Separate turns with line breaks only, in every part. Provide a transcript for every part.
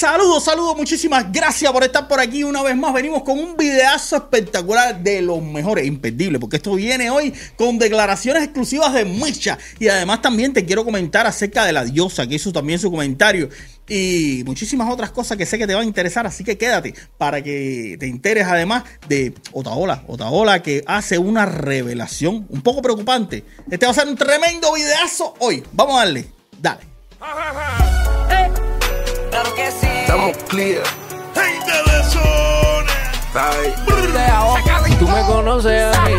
Saludos, saludos, muchísimas gracias por estar por aquí una vez más. Venimos con un videazo espectacular de los mejores, imperdible, porque esto viene hoy con declaraciones exclusivas de Misha. Y además también te quiero comentar acerca de la diosa, que hizo también su comentario. Y muchísimas otras cosas que sé que te van a interesar, así que quédate para que te enteres además de Otaola. Otaola que hace una revelación un poco preocupante. Este va a ser un tremendo videazo hoy. Vamos a darle, dale.
Claro que sí.
Estamos clear.
Gente de zona.
Tú me conoces a mí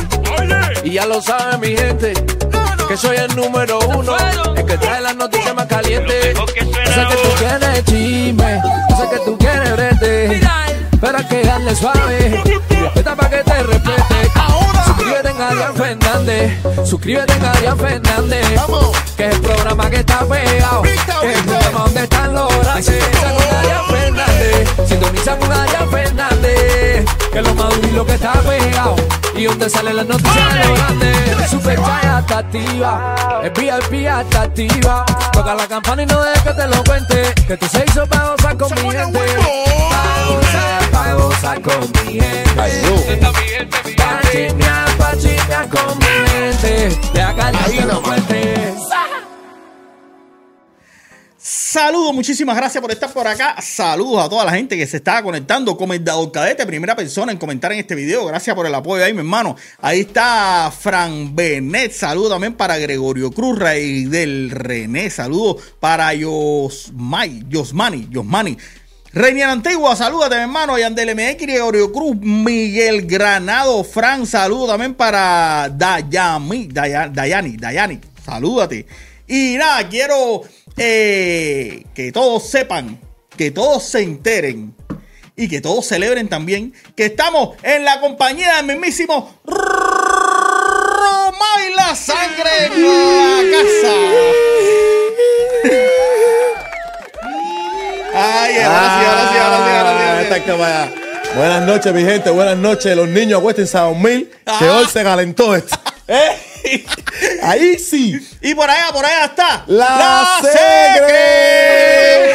y ya lo sabe mi gente. Que soy el número uno, el que trae las noticias más calientes. Yo sé que tú quieres chisme, yo sé que tú quieres brete. Pero hay que darle suave, respeta para que te respete. Adrián Fernández, suscríbete en Adrián Fernández. Que es el programa que está pegado, que es el programa donde están los grandes. Sintoniza con Adrián Fernández, sintoniza con Adrián Fernández. Que es lo más duro y lo que está pegado. Y donde salen las noticias de los grandes. Super Chat hasta activa, el VIP hasta activa. Toca la campana y no dejes que te lo cuente. Que tú se hizo para gozar con mi gente. Pa' gozar, con mi gente. Pa' chismear, pa' chismear con mi gente. De acá te lo cuente.
Saludos, muchísimas gracias por estar por acá. Saludos a toda la gente que se está conectando. Comendador Cadete, primera persona en comentar en este video. Gracias por el apoyo ahí, mi hermano. Ahí está Fran Benet. Saludos también para Gregorio Cruz, Rey del René. Saludos para Yosmay, Yosmani, Yosmani. Reinier Antigua, salúdate, mi hermano. Yandel MX, Gregorio Cruz, Miguel Granado, Fran, saludos también para Dayami, Daya- Dayani, Dayani, salúdate. Y nada, quiero eh, que todos sepan, que todos se enteren y que todos celebren también que estamos en la compañía del mismísimo Roma y la sangre en la casa. Ay, ahora sí, ahora sí, ahora sí, ahora sí, ahora sí.
Esta que vaya. Buenas noches, mi gente. Buenas noches. Los niños acuéstense a dormir. Que
Ah.
hoy se calentó esto.
¡Eh!
Ahí sí.
Y por allá, por allá está.
La
Segre.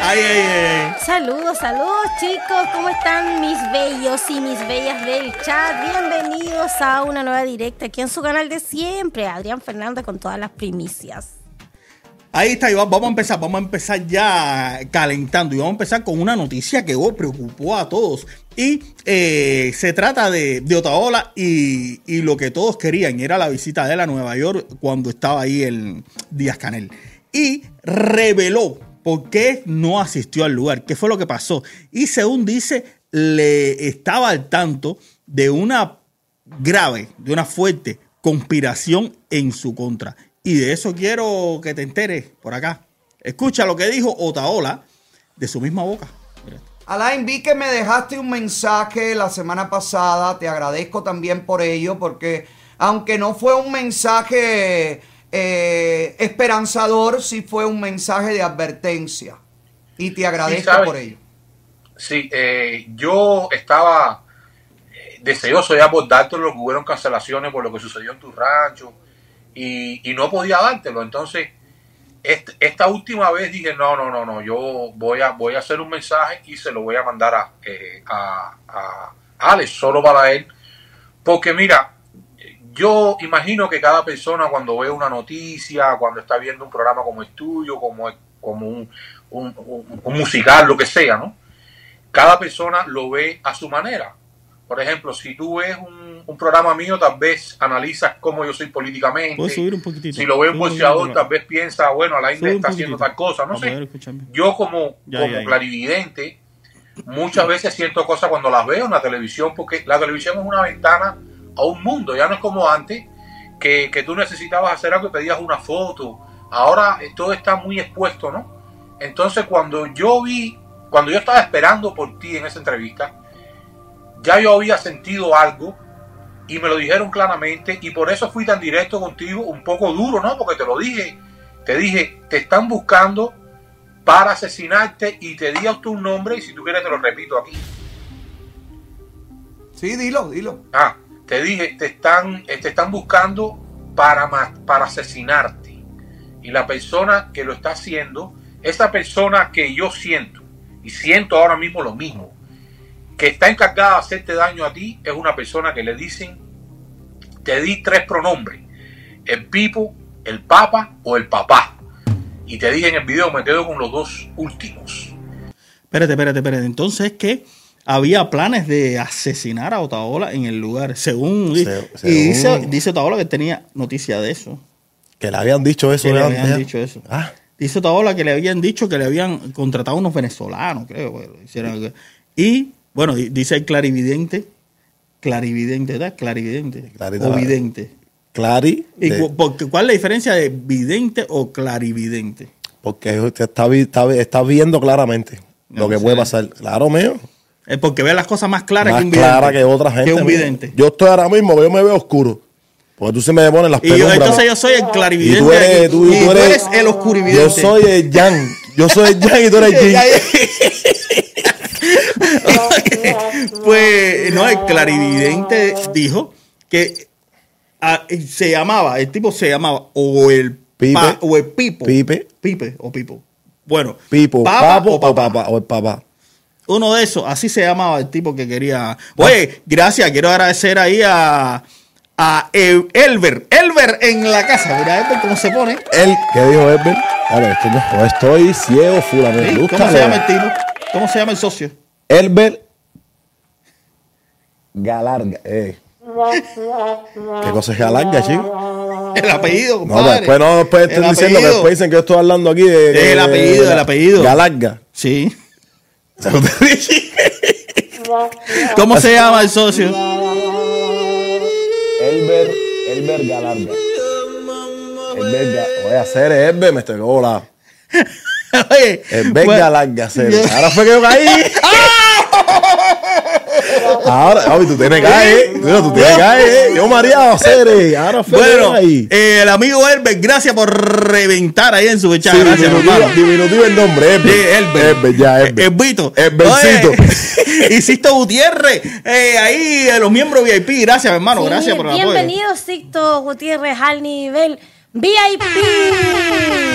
Ay, ay, ay.
Saludos, saludos chicos, ¿cómo están mis bellos y mis bellas del chat? Bienvenidos a una nueva directa aquí en su canal de siempre, Adrián Fernández con todas las primicias.
Ahí está, va- vamos a empezar, vamos a empezar ya calentando y vamos a empezar con una noticia que oh, preocupó a todos. Y eh, se trata de, de Otaola y, y lo que todos querían, era la visita de él a Nueva York cuando estaba ahí el Díaz Canel. Y reveló por qué no asistió al lugar, qué fue lo que pasó. Y según dice, le estaba al tanto de una grave, de una fuerte conspiración en su contra. Y de eso quiero que te enteres por acá. Escucha lo que dijo Otaola de su misma boca.
Alain, vi que me dejaste un mensaje la semana pasada, te agradezco también por ello, porque aunque no fue un mensaje eh, esperanzador, sí fue un mensaje de advertencia. Y te agradezco por ello.
Sí, eh, yo estaba eh, deseoso ya por dártelo, que hubieron cancelaciones por lo que sucedió en tu rancho y, no podía dártelo. Entonces, est- esta última vez dije, no, no, no, no, yo voy a, voy a hacer un mensaje y se lo voy a mandar a, eh, a, a Alex, solo para él. Porque mira, yo imagino que cada persona cuando ve una noticia, cuando está viendo un programa como el tuyo, como, como un- un musical, lo que sea, ¿no? Cada persona lo ve a su manera. Por ejemplo, si tú ves un, un programa mío, tal vez analizas cómo yo soy políticamente.
¿Puedes subir un poquitito?
Si lo ve un boxeador, tal vez piensa, bueno, Alain
Sube un
está haciendo tal cosa, no sé. Yo como,
Ya,
como
ya, ya.
clarividente, muchas veces siento cosas cuando las veo en la televisión, porque la televisión es una ventana a un mundo, ya no es como antes, que, que tú necesitabas hacer algo y pedías una foto. Ahora eh, todo está muy expuesto, ¿no? Entonces cuando yo vi, cuando yo estaba esperando por ti en esa entrevista, ya yo había sentido algo y me lo dijeron claramente y por eso fui tan directo contigo, un poco duro, ¿no? Porque te lo dije, te dije, te están buscando para asesinarte y te di a tu nombre y si tú quieres te lo repito aquí.
Sí, dilo, dilo.
Ah, te dije, te están, eh, te están buscando para, para asesinarte. Y la persona que lo está haciendo esa persona que yo siento, y siento ahora mismo lo mismo, que está encargada de hacerte daño a ti, es una persona que le dicen, te di tres pronombres, el pipo, el papa o el papá. Y te dije en el video, me quedo con los dos últimos.
Espérate, espérate, espérate. Entonces que había planes de asesinar a Otaola en el lugar, según...
Se-
y dice, dice Otaola que tenía noticia de eso.
Que le habían dicho eso.
Que le habían
ya.
dicho eso.
Ah,
Dice Otaola que le habían dicho que le habían contratado unos venezolanos, creo. que lo hicieron. Y, bueno, di- dice el clarividente. Clarividente, ¿verdad? Clarividente.
Clarito,
o vidente.
Clary.
¿Y
de-
porque ¿Cuál es la diferencia de vidente o clarividente?
porque usted está, vi- está, vi- está viendo claramente
No
lo que puede pasar. Claro, mío.
Es porque ve las cosas más claras
Más
que un vidente.
clara que otra gente.
Que un vidente.
Yo estoy ahora mismo, yo me veo oscuro. Porque tú se me pones las
Y yo,
penumbras.
entonces yo soy el
Y
clarividente.
tú eres, tú,
y
tú eres,
el oscurividente.
Yo soy el Yang. Yo soy el Yang y tú eres el Yin.
Pues, no, el clarividente dijo que ah, se llamaba, el tipo se llamaba o el
Pipe.
pa- o el pipo.
Pipe.
Pipe o pipo. Bueno,
Pipo,
papa
papo
o
o
papá.
papá. O el papá.
Uno de esos, así se llamaba el tipo que quería. Oye, gracias, quiero agradecer ahí a, a El- Elber. Elber en la casa. Mira, Elber cómo se pone.
Él, ¿qué dijo Edwin? Claro, esto no, no estoy ciego, fula. Me
¿Sí?
gusta.
¿Cómo se llama el tipo? ¿Cómo se llama el socio?
Elber Galarga. Eh. ¿Qué cosa es Galarga, chico?
El apellido,
No,
compadre.
después no después
El
diciendo que
apellido.
después dicen que yo estoy hablando aquí de. de-
El apellido,
de-
el apellido.
Galarga.
Sí. ¿Cómo se llama el socio?
Elber, Elber Galarga. Elber Ga- Voy a hacer Elber, me estoy.
Oye,
Elber
bueno,
Galarga, Ahora fue que yo caí. Ahora, tú tienes que caer. Tú, tú tienes que caer. Yo mareado, hacer. Ahora
Bueno, eh, el amigo Elber, gracias por reventar ahí en su chat.
Sí,
gracias,
diminutivo,
hermano.
diminutivo el nombre.
Sí, Elber.
Elber, ya, Elber.
Elbito.
Elbercito.
Oye, y Sisto Gutiérrez, eh, ahí eh, los miembros VIP, gracias hermano,
Sí,
gracias por el apoyo.
Bienvenido, Sixto Gutiérrez, al nivel VIP.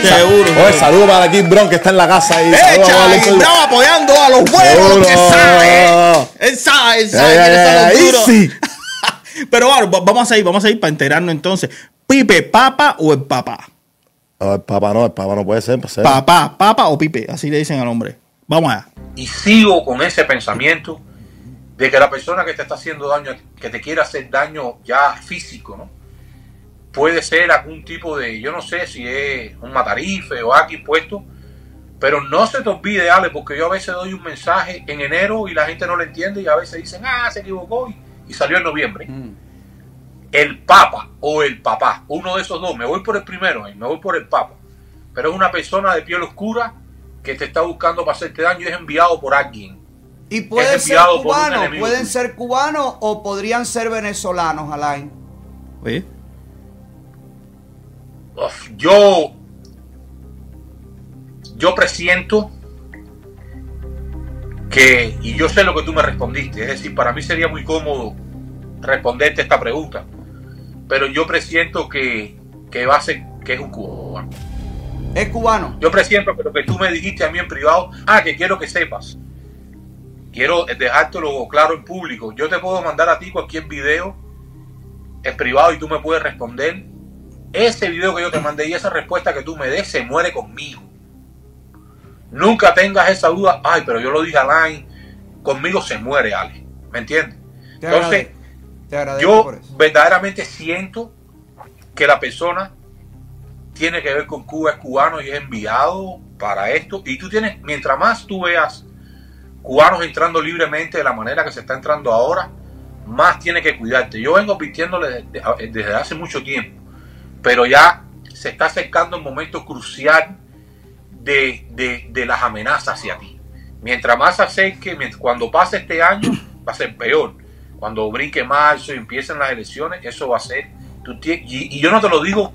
Seguro.
Oye, saludos para Kim Brown que está en la casa ahí.
Echa,
a
apoyando a los buenos que sabe. Él sabe, él sabe
ay,
son los
ay,
duros.
sí.
Pero bueno, va- vamos a ir, vamos a ir para enterarnos entonces. Pipe, papa o el papá.
No, el papá no, el papá no puede ser. Pues, ser.
Papá, papa o pipe, así le dicen al hombre. Vamos allá.
Y sigo con ese pensamiento de que la persona que te está haciendo daño, que te quiere hacer daño ya físico, ¿no? Puede ser algún tipo de, yo no sé si es un matarife o aquí puesto, pero no se te olvide, Ale, porque yo a veces doy un mensaje en enero y la gente no lo entiende y a veces dicen, ah, se equivocó y, y salió en noviembre. El papa o el papá, uno de esos dos, me voy por el primero, eh, me voy por el papa, pero es una persona de piel oscura que te está buscando para hacerte daño y es enviado por alguien.
Y pueden
Es
ser
enemigo
pueden ser cubanos o podrían ser venezolanos, Alain.
Oye.
Uf, yo yo presiento que y yo sé lo que tú me respondiste es decir para mí sería muy cómodo responderte esta pregunta pero yo presiento que que va a ser que es un cubano
Es cubano.
yo presiento que lo que tú me dijiste a mí en privado ah que quiero que sepas. Quiero dejártelo claro en público. Yo te puedo mandar a ti cualquier video en privado y tú me puedes responder ese video que yo te mandé y esa respuesta que tú me des se muere conmigo. Nunca tengas esa duda, ay, pero yo lo dije a Alain, conmigo se muere, Ale. ¿Me entiendes?
Te
Entonces, yo verdaderamente siento que la persona tiene que ver con Cuba, es cubano y es enviado para esto. Y tú tienes, mientras más tú veas cubanos entrando libremente de la manera que se está entrando ahora, más tiene que cuidarte. Yo vengo advirtiéndole desde, desde hace mucho tiempo, pero ya se está acercando el momento crucial de, de- las amenazas hacia ti. Mientras más acerque, cuando pase este año, va a ser peor. Cuando brinque marzo y empiecen las elecciones, eso va a ser. y, yo no te lo digo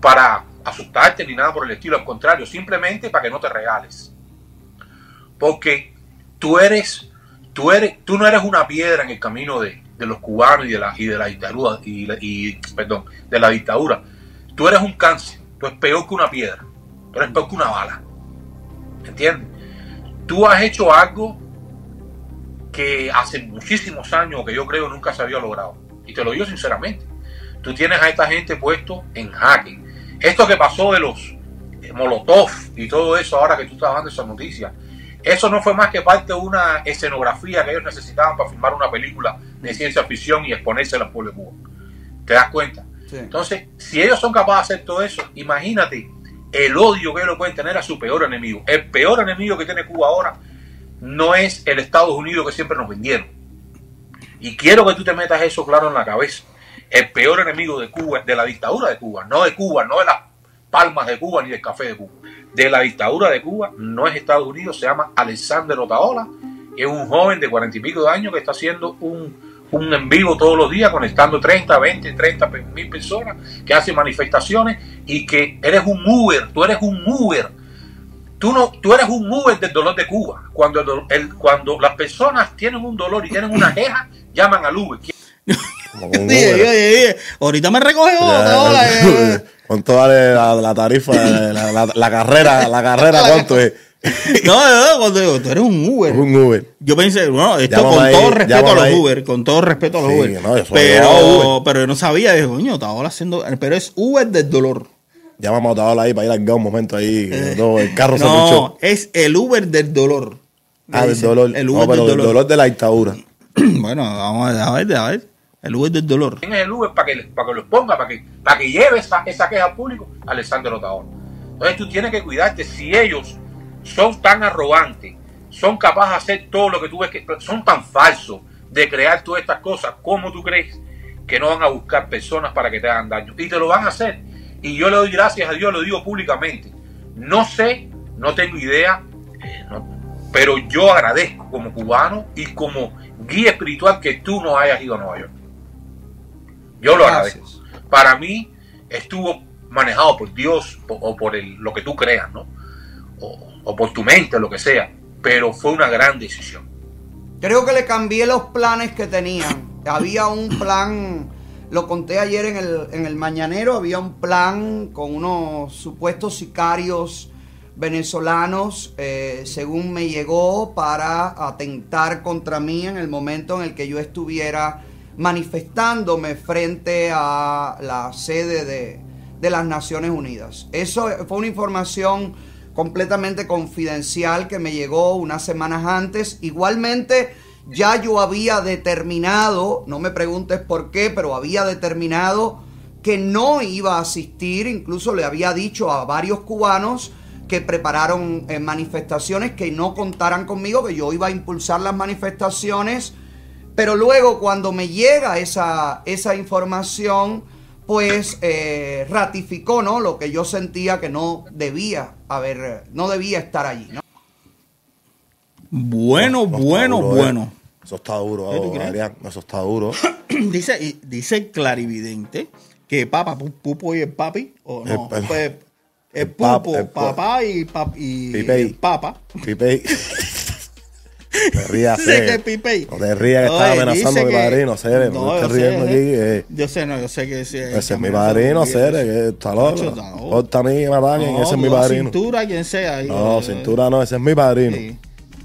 para asustarte ni nada por el estilo, al contrario, simplemente para que no te regales. Porque tú eres, tú eres, tú no eres una piedra en el camino de, de los cubanos y de la, y de la dictadura, y, y, perdón, de la dictadura. Tú eres un cáncer, tú eres peor que una piedra, tú eres peor que una bala. ¿entiendes? Tú has hecho algo que hace muchísimos años que yo creo nunca se había logrado. Y te lo digo sinceramente. Tú tienes a esta gente puesto en jaque. Esto que pasó de los Molotov y todo eso, ahora que tú estás dando esa noticia, eso no fue más que parte de una escenografía que ellos necesitaban para filmar una película de ciencia ficción y exponerse al pueblo de. ¿Te das cuenta? Entonces, si ellos son capaces de hacer todo eso, imagínate el odio que ellos pueden tener a su peor enemigo. El peor enemigo que tiene Cuba ahora no es el Estados Unidos que siempre nos vendieron. Y quiero que tú te metas eso claro en la cabeza. El peor enemigo de Cuba, de la dictadura de Cuba, no de Cuba, no de las palmas de Cuba ni del café de Cuba. De la dictadura de Cuba no es Estados Unidos, se llama Alexander Otaola, es un joven de cuarenta y pico de años que está haciendo un, un en vivo todos los días, conectando 30, 20, 30 mil personas, que hace manifestaciones y que eres un Uber, tú eres un Uber. Tú, no, tú eres un Uber del dolor de Cuba. Cuando, el el- cuando las personas tienen un dolor y tienen una queja, llaman al Uber.
Ahorita me recoge otra ola, eh.
¿Cuánto vale la, la tarifa, la, la- la carrera, la carrera, cuánto es?
No, no, cuando digo, tú eres un Uber.
Un Uber.
Yo pensé, bueno, esto con todo respeto a los. Uber, con todo respeto a los
Sí,
Uber.
no,
pero,
Uber.
pero yo no sabía, dije, coño, ahora haciendo, pero es Uber del dolor.
Llámame a Otaola ahí para ir al un momento ahí. no, el carro se
Eh, No,
pinchó.
es el Uber del dolor.
Ah, del dolor.
El
no,
Uber
pero
del
del dolor de la dictadura.
bueno, vamos a ver, a ver, a ver. El Uber del dolor.
¿Quién es el Uber para que, para que los ponga, para que, para que lleve esa, esa queja al público? Alexander Otaola. Entonces tú tienes que cuidarte. Si ellos son tan arrogantes, son capaces de hacer todo lo que tú ves que son tan falsos de crear todas estas cosas, ¿cómo tú crees que no van a buscar personas para que te hagan daño? Y te lo van a hacer. Y yo le doy gracias a Dios, lo digo públicamente. No sé, no tengo idea, eh, no- pero yo agradezco como cubano y como guía espiritual que tú no hayas ido a Nueva York. Yo lo
Gracias.
agradezco. Para mí estuvo manejado por Dios o por el- lo que tú creas, ¿no? O, o por tu mente, lo que sea. Pero fue una gran decisión.
Creo que le cambié los planes que tenían. Había un plan, lo conté ayer en el, en el mañanero, había un plan con unos supuestos sicarios venezolanos, eh, según me llegó, para atentar contra mí en el momento en el que yo estuviera manifestándome frente a la sede de, de las Naciones Unidas. Eso fue una información completamente confidencial que me llegó unas semanas antes. Igualmente, ya yo había determinado, no me preguntes por qué, pero había determinado que no iba a asistir, incluso le había dicho a varios cubanos que prepararon eh, manifestaciones que no contaran conmigo, que yo iba a impulsar las manifestaciones, pero luego cuando me llega esa, esa información, pues eh, ratificó ¿no? lo que yo sentía que no debía haber, no debía estar allí. ¿no?
Bueno, bueno,
duro, eh.
bueno.
Eso está duro,
¿Qué tú
oh? Adrián. Eso está duro.
dice, y dice clarividente que papa, pu- pupo y el papi, o no,
El- el-
pues, el,
el pap-
pupo,
el
papá y, pap, y
Pipey.
el papa.
Pipe. Te rías,
Dice
eh.
que Pipey.
No te rías que estaba
Oye,
amenazando a mi padrino, Cere. No,
sé,
riendo aquí.
sé.
eh.
Yo sé, no, yo sé que.
Ese es mi padrino, Cere, que está loco. Porta a mí me ataquen, ese es mi padrino.
cintura, quien sea. ahí.
No,
Eh,
cintura no, ese es mi padrino.
sí.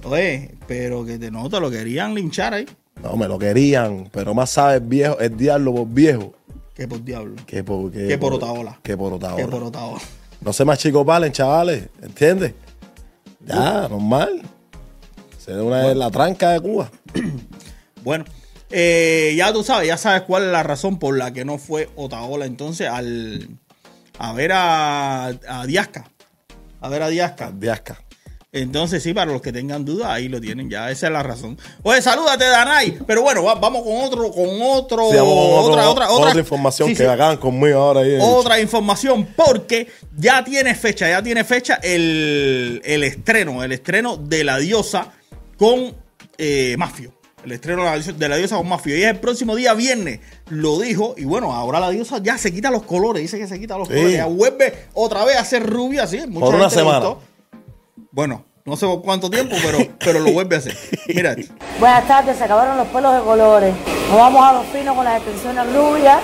Oye, pero que te nota, lo querían linchar ahí.
No, me lo querían, pero más sabe el viejo, el diablo por viejo
Que por diablo.
que por, que,
Que por Otaola.
Que por Otaola.
Que por Otaola.
No se más chicos valen, chavales, ¿entiendes? Ya, normal. Se es una de la tranca de Cuba.
Bueno, eh, ya tú sabes, ya sabes cuál es la razón por la que no fue Otaola entonces al a ver a, a Diasca. A ver a Diasca.
Diasca.
Entonces, sí, para los que tengan dudas, ahí lo tienen, ya, esa es la razón. Oye, salúdate, Danay. Pero bueno, va- vamos con otro, con otro,
Sí, vamos con otro-
otra, otra, otra,
otra información
sí,
que
sí.
acaban conmigo ahora. Ahí,
Otra información, porque ya tiene fecha, ya tiene fecha el, el estreno, el estreno de la diosa con eh, Mafio. El estreno de la, diosa, con Mafio. Y es el próximo día viernes, lo dijo. Y bueno, ahora la diosa ya se quita los colores, dice que se quita los
Sí.
colores. Ya vuelve otra vez a ser rubia, sí. mucha
Por una semana.
gustó. Bueno, no sé por cuánto tiempo, pero, pero lo vuelve a hacer. Mira.
Buenas tardes, se acabaron los pelos de colores. Nos vamos a los finos con las extensiones rubias.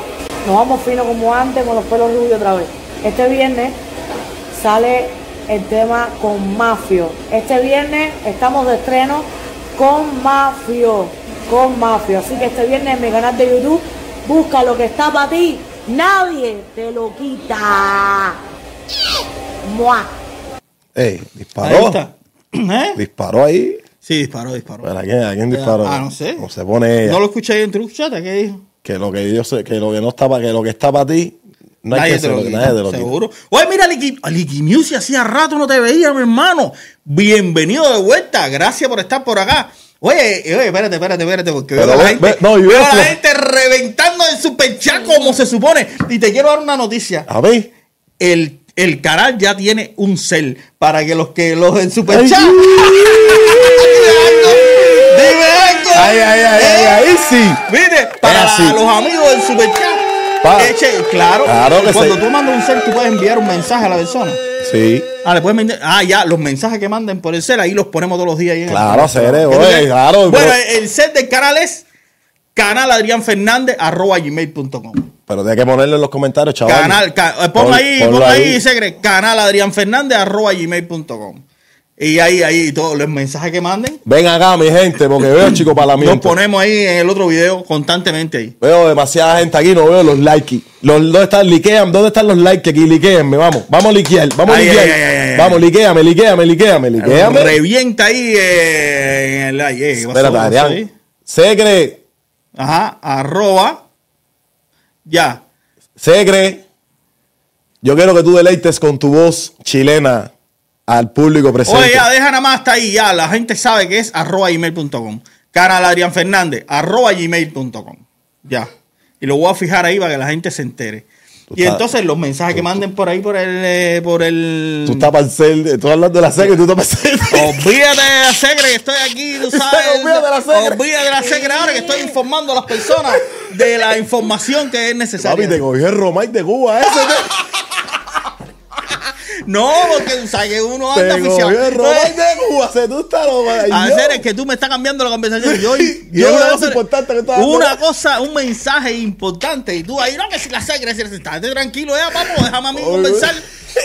Nos vamos finos como antes con los pelos rubios otra vez. Este viernes sale el tema con Mafio. Este viernes estamos de estreno con Mafio, con Mafio. Así que este viernes en mi canal de YouTube busca lo que está para ti. Nadie te lo quita. Mua.
Ey,
Ahí
disparó.
está. ¿Eh?
Disparó ahí.
Sí, disparó, disparó.
¿Pero ¿A quién, a quién disparó?
Ah, no sé.
No se pone ella.
¿No lo escuché ahí en chat? ¿Qué dijo?
Que lo que yo sé, que lo que no está para, que lo que está para ti, no hay
nadie
que
te lo
lo-
quita,
nadie te lo quita.
seguro. Oye, mira, Liqui, Liqui Music, hacía rato no te veía, mi hermano. Bienvenido de vuelta. Gracias por estar por acá. Oye, oye, espérate, espérate, espérate, porque a la gente,
ve- no,
veo a la gente reventando el superchat como se supone. Y te quiero dar una noticia.
A ver.
El, el canal ya tiene un cel para que los que los del superchat.
Ay,
Dime algo.
Ay, ay, ay, ay, ahí sí.
Mire, para los amigos del superchat.
Pa-
eche- claro,
Claro que
cuando
sí.
tú mandas un cel, tú puedes enviar un mensaje a la persona.
Sí.
Ah, le puedes ah, ya, los mensajes que manden por el cel, ahí los ponemos todos los días. ahí
Claro,
¿Qué tú
oye, claro,
Bueno, el set del canal es canal Adrián Fernández arroba gmail.com.
Pero tienes que ponerlo en los comentarios, chaval.
Canal, ca- eh, ahí,
ponlo
pon ahí,
ahí.
Segre, canal Adrián Fernández arroba gmail.com. Y ahí, ahí, todos los mensajes que manden,
Ven acá, mi gente, porque veo chico para la
los ponemos ahí en el otro video constantemente ahí.
Veo demasiada gente aquí, no veo los likes. Los, ¿Dónde están? Liquean, ¿dónde están los likes aquí? Liquéenme, vamos. Vamos a liquear, vamos a liquear.
ay, ay, ay, ay.
vamos, liquéame, liquéame, liquéame, liquéame.
Revienta ahí eh, en el like. eh, ¿qué pasó?
Espérate,
¿Qué pasó
Adrián. Segre,
Ajá, arroba. Ya.
Segre. Yo quiero que tú deleites con tu voz chilena al público presente.
Oye, ya, deja nada más hasta ahí, ya. La gente sabe que es arroba gmail.com. Canal Adrián Fernández, arroba gmail.com. Ya. Y lo voy a fijar ahí para que la gente se entere.
Tú
Y
estás-
entonces los mensajes que manden por ahí por el eh, por el
Tú estás para el cel, tú hablando de la segre, tú estás para el cel.
Olvídate de la segre que estoy aquí, tú sabes.
Olvídate de la segre.
Olvídate de la segre ahora que estoy informando a las personas de la información que es necesaria.
Papi, te cogió el Romay de Cuba ese.
No, porque tú sabes que uno anda.
Romay de tú estás
A ver, es que tú me estás cambiando la conversación. Yo,
Y
yo
es una cosa importante que estás.
Una cosa, un mensaje importante. Y tú ahí, no, que si la segre, si estate tranquilo ya, papo, déjame a mí conversar.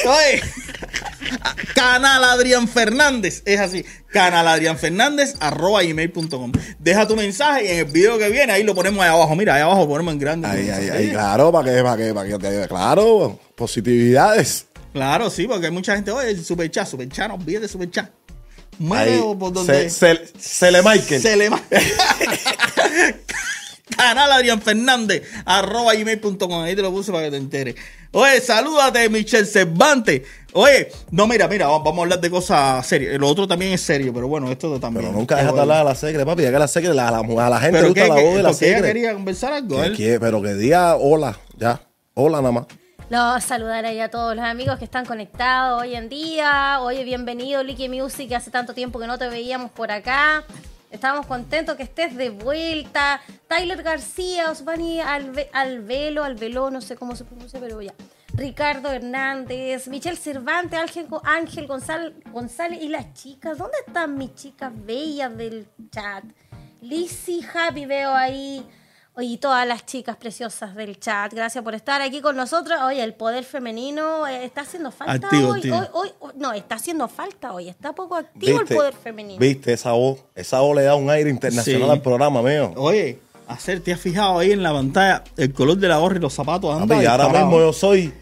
Oye, Canal Adrián Fernández, es así. Canal Adrián Fernández, arroba gmail.com. Deja tu mensaje y en el video que viene, ahí lo ponemos ahí abajo. Mira, ahí abajo ponemos en grande.
Ay, ay, ay, claro, para que, para que, para que claro, positividades.
Claro, sí, porque hay mucha gente, oye, el superchat, superchat, no olvides de superchat. Mueve por donde.
se, se, se le Michael.
Se le Canal Adrián Fernández, arroba gmail.com. Ahí te lo puse para que te enteres. Oye, salúdate, Michelle Cervantes. Oye, no, mira, mira, va- vamos a hablar de cosas serias. Lo otro también es serio, pero bueno, esto también.
Pero nunca deja de hablar a la segre, papi. Ya que la segre, la, la, a la gente le
qué,
gusta la voz de la
ella
segre.
quería conversar algo.
Que quiere, pero que diga hola, ya. Hola nada más.
Los saludar ahí a todos los amigos que están conectados hoy en día. Oye, bienvenido, Licky Music, que hace tanto tiempo que no te veíamos por acá. Estamos contentos que estés de vuelta. Tyler García, Osvani Alve, Alvelo, Alvelo, no sé cómo se pronuncia, pero ya. Ricardo Hernández, Michelle Cervantes, Ángel, Ángel González, González y las chicas. ¿Dónde están mis chicas bellas del chat? Lizzy Happy veo ahí. Oye, y todas las chicas preciosas del chat, gracias por estar aquí con nosotros. Oye, el poder femenino eh, está haciendo falta
Activo,
hoy,
activo.
hoy, hoy- hoy- No, está haciendo falta hoy. Está poco activo el poder femenino.
Viste esa voz. Esa voz le da un aire internacional
Sí.
al programa mío.
Oye, hacer, ¿te has fijado ahí en la pantalla el color de la gorra y los zapatos? Anda
Papi, ahora
disparado.
mismo yo soy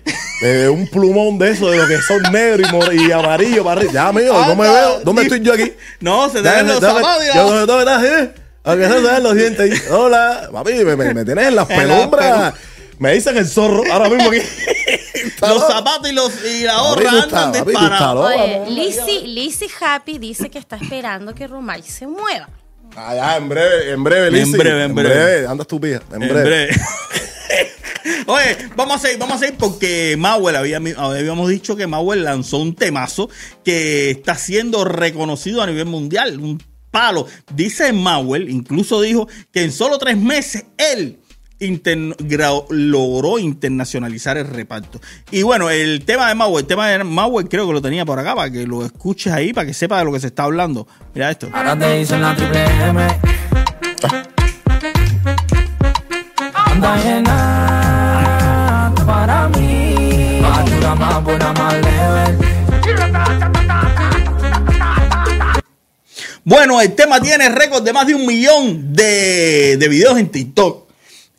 eh, un plumón de eso, de lo que son negro y, mor- y amarillo para arriba. Ya, amigo, no me
Anda,
veo. ¿Dónde estoy yo aquí?
No, se te ven los zapatos y la-
Yo no me estás, ¿eh? Aunque no se ven los dientes ahí. Hola, papi, me, me, me tienes en las
En
penumbras. Me dicen el zorro ahora mismo aquí.
Los zapatos y, los, y la gorra andan disparados.
Lizzy, Lizzy Happy dice que está esperando que Romay se mueva.
Ah, ya, en breve, en breve,
En
Lizzy.
breve, en breve.
Anda estúpida, en,
En
breve.
breve. Oye, vamos a seguir, vamos a seguir porque Mauer había, habíamos dicho que Mauer lanzó un temazo que está siendo reconocido a nivel mundial, un palo. Dice Mauer, incluso dijo que en solo tres meses él logró internacionalizar el reparto. Y bueno, el tema de Mauer, el tema de Mauer creo que lo tenía por acá para que lo escuches ahí, para que sepa de lo que se está hablando. Mira esto.
Ahora te dicen la triple M. Anda
Bueno, el tema tiene récord de más de un millón de, de videos en TikTok.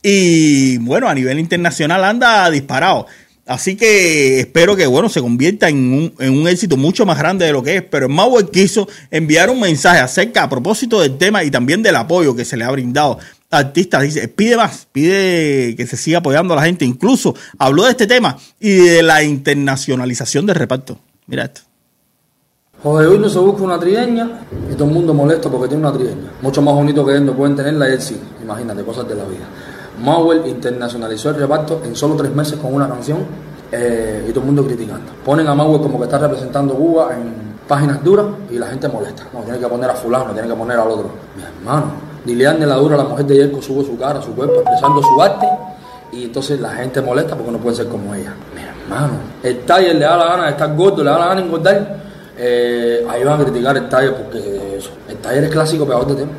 Y bueno, a nivel internacional anda disparado. Así que espero que bueno se convierta en un, en un éxito mucho más grande de lo que es. Pero Mauer quiso enviar un mensaje acerca a propósito del tema y también del apoyo que se le ha brindado a artistas. Dice, pide más, pide que se siga apoyando a la gente. Incluso habló de este tema y de la internacionalización del reparto. Mira esto.
Joder, hoy no se busca una trigueña y todo el mundo molesto porque tiene una trigueña. Mucho más bonito que él no pueden tenerla y él sí. Imagínate, cosas de la vida. Mauer internacionalizó el reparto en solo tres meses con una canción eh, y todo el mundo criticando. Ponen a Mauer como que está representando Cuba en páginas duras y la gente molesta. No, tiene que poner a fulano, tiene que poner al otro. Mi hermano, Liliane la dura, la mujer de Yerko, sube su cara, su cuerpo, expresando su arte y entonces la gente molesta porque no puede ser como ella. Mi hermano, el taller le da la gana de estar gordo, le da la gana de engordar. Eh, ahí van a criticar el taller porque el taller es clásico pegador de tema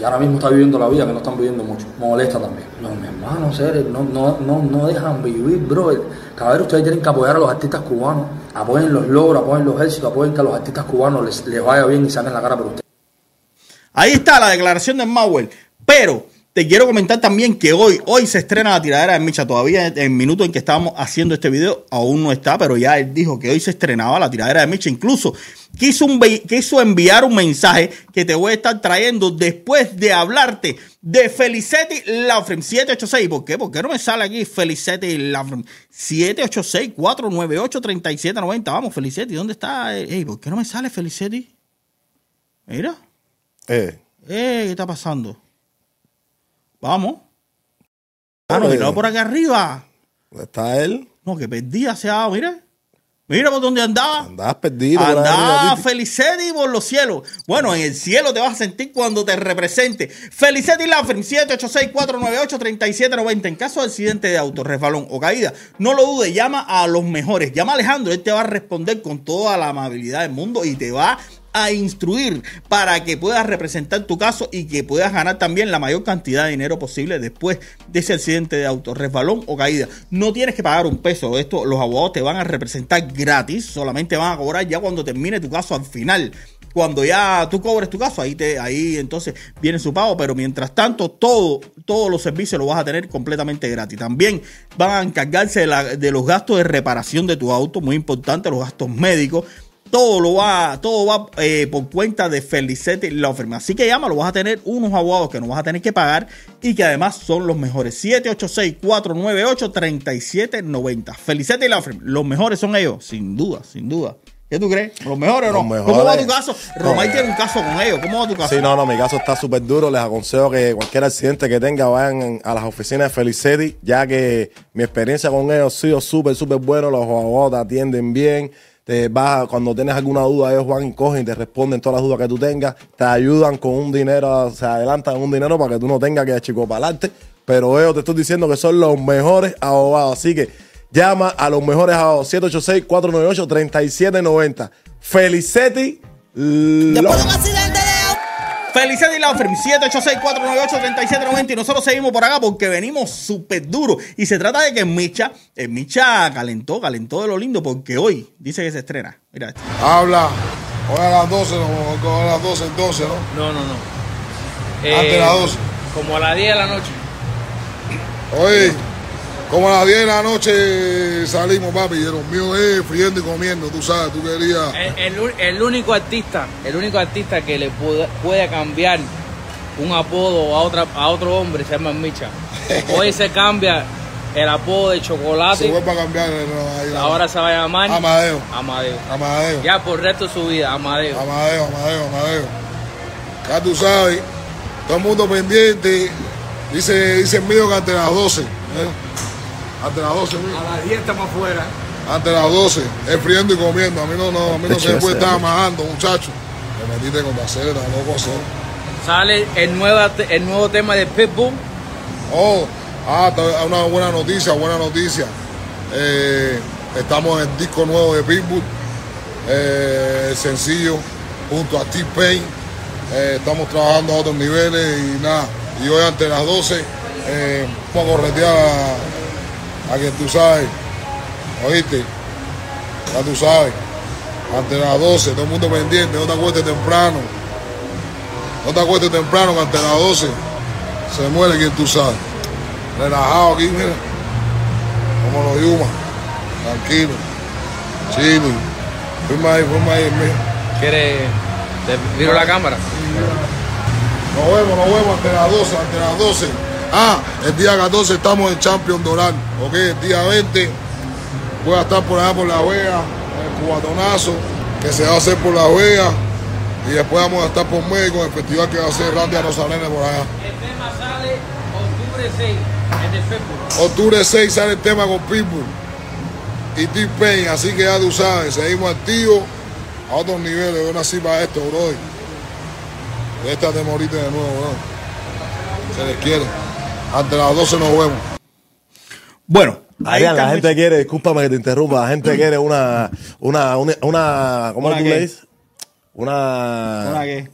y ahora mismo está viviendo la vida que no están viviendo mucho. Molesta también. No, mi hermano, no, no, no, no dejan vivir, bro. Cada vez ustedes tienen que apoyar a los artistas cubanos. Apoyen los logros, apoyen los éxitos, apoyen que a los artistas cubanos les, les vaya bien y saquen la cara por ustedes.
Ahí está la declaración de Mauer. Pero te quiero comentar también que hoy, hoy se estrena la tiradera de Micha. Todavía en el minuto en que estábamos haciendo este video aún no está, pero ya él dijo que hoy se estrenaba la tiradera de Micha. Incluso quiso, un, quiso enviar un mensaje que te voy a estar trayendo después de hablarte de Felicetti Laufrem 786. ¿Por qué? ¿Por qué no me sale aquí Felicetti Laufrem 786-498-3790? Vamos, Felicetti, ¿dónde está? Ey, ¿Por qué no me sale Felicetti? Mira.
Eh.
Eh, ¿qué está pasando? Vamos. Ah, no, mirado por acá arriba.
¿Dónde está él?
No, que perdía se ha mira. Mira por dónde andaba.
Andabas perdido.
Andaba. Felicetti por los cielos. Bueno, en el cielo te vas a sentir cuando te represente. Felicetti Lafren, 786-498-3790. En caso de accidente de auto, resbalón o caída, no lo dudes, llama a los mejores. Llama a Alejandro, él te va a responder con toda la amabilidad del mundo y te va a instruir para que puedas representar tu caso y que puedas ganar también la mayor cantidad de dinero posible después de ese accidente de auto, resbalón o caída. No tienes que pagar un peso. Esto los abogados te van a representar gratis, solamente van a cobrar ya cuando termine tu caso al final. Cuando ya tú cobres tu caso, ahí te, ahí entonces viene su pago, pero mientras tanto, todo, todos los servicios los vas a tener completamente gratis. También van a encargarse la- de los gastos de reparación de tu auto, muy importante, los gastos médicos. Todo lo va, todo va eh, por cuenta de Felicetti Law Firm. Así que llámalo, vas a tener unos abogados que no vas a tener que pagar y que además son los mejores. 786-498-3790. Felicetti Law Firm, los mejores son ellos, sin duda, sin duda. ¿Qué tú crees? ¿Los mejores o no?
Los
¿Cómo va tu
mejores.
caso? Romay tiene un caso con ellos. ¿Cómo va tu caso?
Sí, no, no, mi caso está súper duro. Les aconsejo que cualquier accidente que tenga vayan a las oficinas de Felicetti, ya que mi experiencia con ellos ha sido súper, súper bueno. Los abogados te atienden bien. Te vas, cuando tienes alguna duda, ellos van y cogen y te responden todas las dudas que tú tengas. Te ayudan con un dinero, se adelantan un dinero para que tú no tengas que achicopalarte. Pero ellos te estoy diciendo que son los mejores abogados. Así que llama a los mejores abogados. 786-498-3790. Felicetti. Law-
Felicidades y la Firm, 786-498-3790 y nosotros seguimos por acá porque venimos súper duro y se trata de que Micha, eh, Micha calentó, calentó de lo lindo porque hoy dice que se estrena. Mira esto.
Habla. Hoy a las 12, no, hoy a las 12 entonces, ¿no?
No, no, no.
Antes de las 12.
Como a las 10 de la noche.
Oye, como a las 10 de la noche salimos, papi, y los míos es friendo y comiendo, tú sabes, tú querías.
El, el el único artista, el único artista que le puede, puede cambiar un apodo a otra a otro hombre se llama Micha. Hoy se cambia el apodo de
Se
chocolate.
vuelve a cambiar. eh, ahí, no.
Ahora se va a llamar
Amadeo.
Amadeo.
Amadeo.
Ya por el resto de su vida, Amadeo.
Amadeo, Amadeo, Amadeo. Ya tú sabes, todo el mundo pendiente. Dice, dice el mío que ante las 12. ¿eh? Ante las 12, mío.
las 10 estamos afuera.
Ante las 12, es friendo y comiendo. A mí no, no, a mí no se me puede estar amajando, muchacho. Me metiste con acera, loco hacer.
Sale el, nueva, el nuevo tema de Pitbull.
Oh, ah, está- una buena noticia, buena noticia. Eh, estamos en el disco nuevo de Pitbull, eh, sencillo, junto a T-Pain. Eh, estamos trabajando a otros niveles y nada. Y hoy ante las 12 eh, vamos a corretear a, quien tú sabes. ¿Oíste? Ya tú sabes. Ante las 12, todo el mundo pendiente, no te acuestes temprano. No te acuestes temprano que ante las 12 se muere quien tú sabes. Relajado aquí, mira. Como los Yuma. Tranquilo. Chile. Firma ahí, firma ahí, mira.
¿Quieres? Te miro la cámara.
Nos vemos, nos vemos ante las 12, ante las 12. Ah, el día 14 estamos en Champion Doral. Ok, el día 20 voy a estar por allá por La Vega, en el cubatonazo, que se va a hacer por La Vega. Y después vamos a estar por México, en el festival que va a ser Randy Rosalene por allá.
El tema sale octubre 6, es de Facebook.
Octubre 6 sale el tema con Pitbull y T-Pain, así que ya tú sabes, seguimos activos a otros niveles. Yo nací para esto, bro. Esta te moriste de nuevo, bro. Se les quiere. Ante las 12 nos vemos.
Bueno, ahí
Adrián, la gente quiere, discúlpame que te interrumpa, la gente quiere una, una, una, una ¿cómo
¿Una
tú
qué?
le dices? Una,
¿Una qué?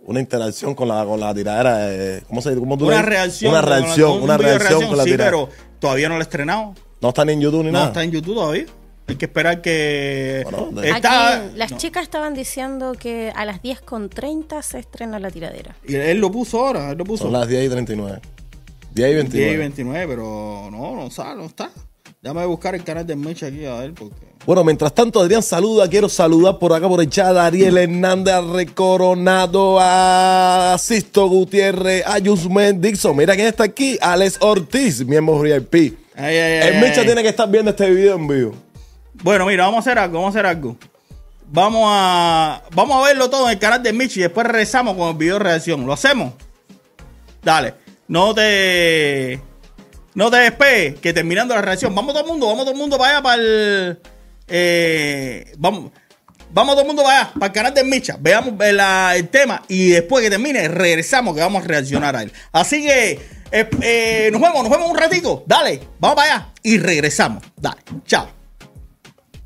una interacción con la, con la tiradera, de- ¿cómo se cómo tú le
Una
dices?
reacción.
Una
con la-
reacción,
un
una reacción con la
sí,
tiradera.
pero todavía no lo he estrenado.
No está ni en YouTube ni
No
nada.
está en YouTube todavía. Hay que esperar que.
Bueno, de-
está,
Aquí las
no.
chicas estaban diciendo que a las 10.30 se estrena la tiradera.
Y él lo puso ahora, él lo puso.
Son las 10 y 39. 10 y
10
29.
y 29, pero no, no sale, no está. Déjame buscar el canal de Mecha aquí a ver, porque.
Bueno, mientras tanto, Adrián saluda. Quiero saludar por acá por el chat a Ariel Hernández, a Recoronado, a Sisto Gutiérrez, a Yusmen Dixon. Mira quién está aquí, Alex Ortiz, miembro VIP.
Ay,
El
ay.
tiene que estar viendo este video en vivo.
Bueno, mira, vamos a hacer algo, vamos a hacer algo. Vamos a, vamos a verlo todo en el canal de Michi y después regresamos con el video de reacción. ¿Lo hacemos? Dale. No te. No te despegues, que terminando la reacción. Vamos todo el mundo, vamos todo el mundo para allá, para el. eh, vamos. Vamos todo el mundo para allá, para el canal de Micha. Veamos eh, la- el tema y después que termine, regresamos que vamos a reaccionar a él. Así que eh, nos vemos, nos vemos un ratito. Dale, vamos para allá y regresamos. Dale, chao.